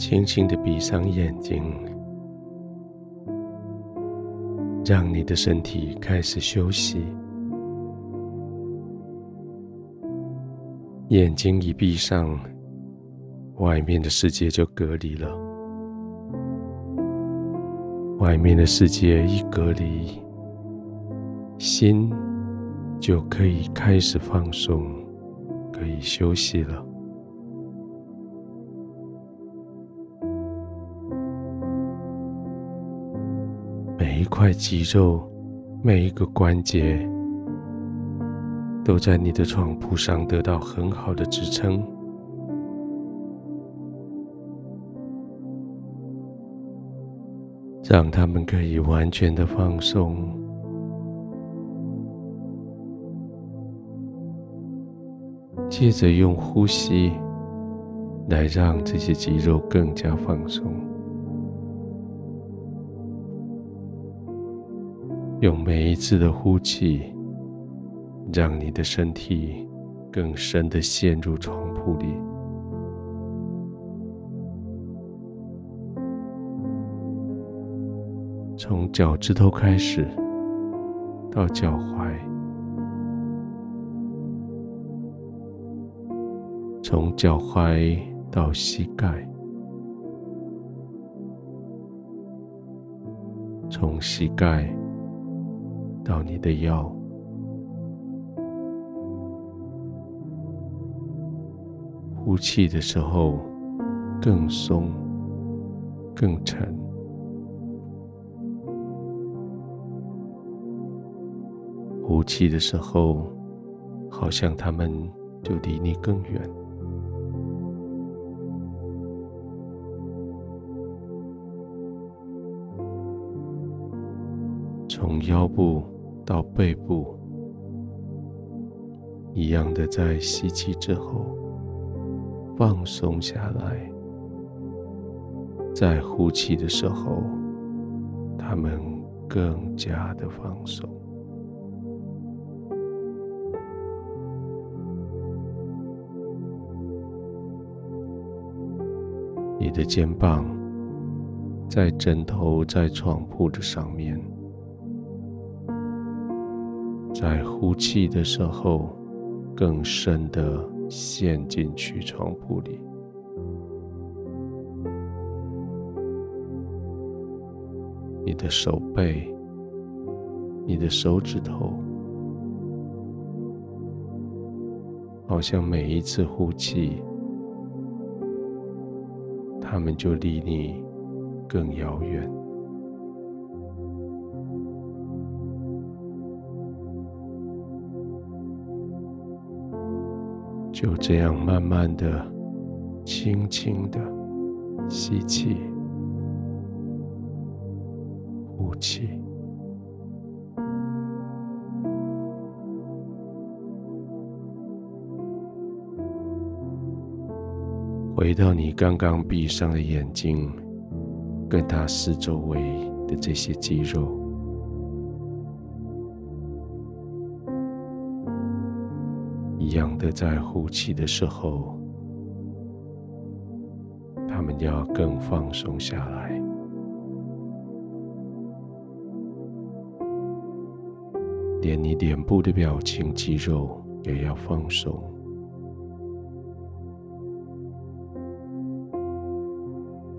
轻轻的闭上眼睛，让你的身体开始休息。眼睛一闭上，外面的世界就隔离了。外面的世界一隔离，心就可以开始放松，可以休息了。每一块肌肉，每一个关节，都在你的床铺上得到很好的支撑，让他们可以完全的放松。接着用呼吸来让这些肌肉更加放松。用每一次的呼气，让你的身体更深的陷入床铺里，从脚趾头开始到脚踝，从脚踝到膝盖，从膝盖。到你的腰，呼气的时候更松、更沉；呼气的时候，好像他们就离你更远。从腰部到背部，一样的，在吸气之后放松下来，在呼气的时候，他们更加的放松。你的肩膀在枕头在床铺的上面。在呼气的时候，更深的陷进去床铺里。你的手背，你的手指头，好像每一次呼气，他们就离你更遥远。就这样慢慢的、轻轻的吸气、呼气，回到你刚刚闭上的眼睛，跟它四周围的这些肌肉。一样的，在呼气的时候，他们要更放松下来，连你脸部的表情肌肉也要放松，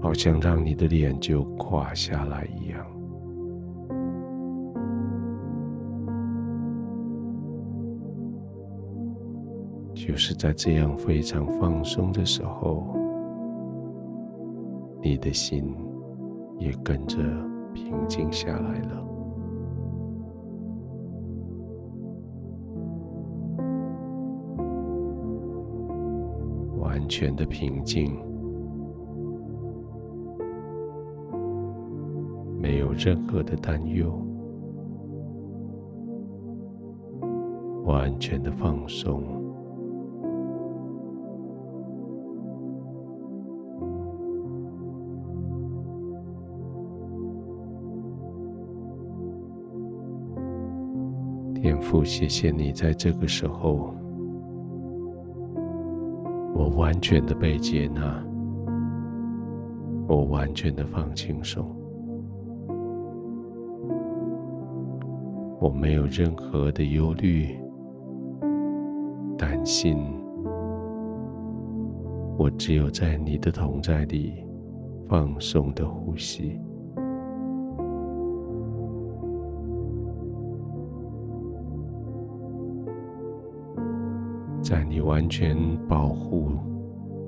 好像让你的脸就垮下来一样。就是在这样非常放松的时候，你的心也跟着平静下来了，完全的平静，没有任何的担忧，完全的放松。父，谢谢你在这个时候，我完全的被接纳，我完全的放轻松，我没有任何的忧虑、担心，我只有在你的同在里放松的呼吸。在你完全保护，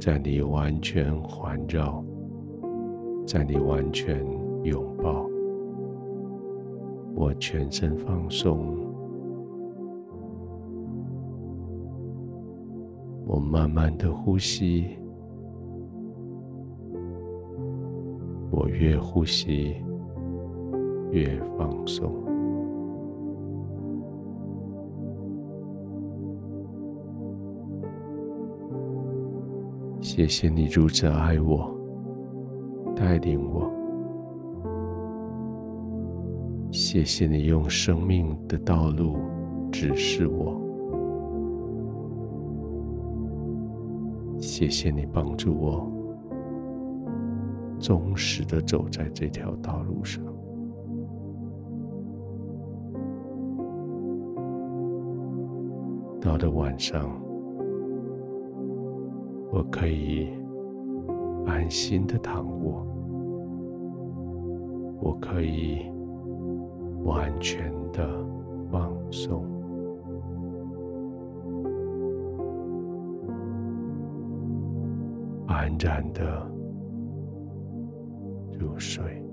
在你完全环绕，在你完全拥抱，我全身放松，我慢慢的呼吸，我越呼吸越放松。谢谢你如此爱我，带领我。谢谢你用生命的道路指示我。谢谢你帮助我，忠实的走在这条道路上。到了晚上。我可以安心的躺卧，我可以完全的放松，安然的入睡。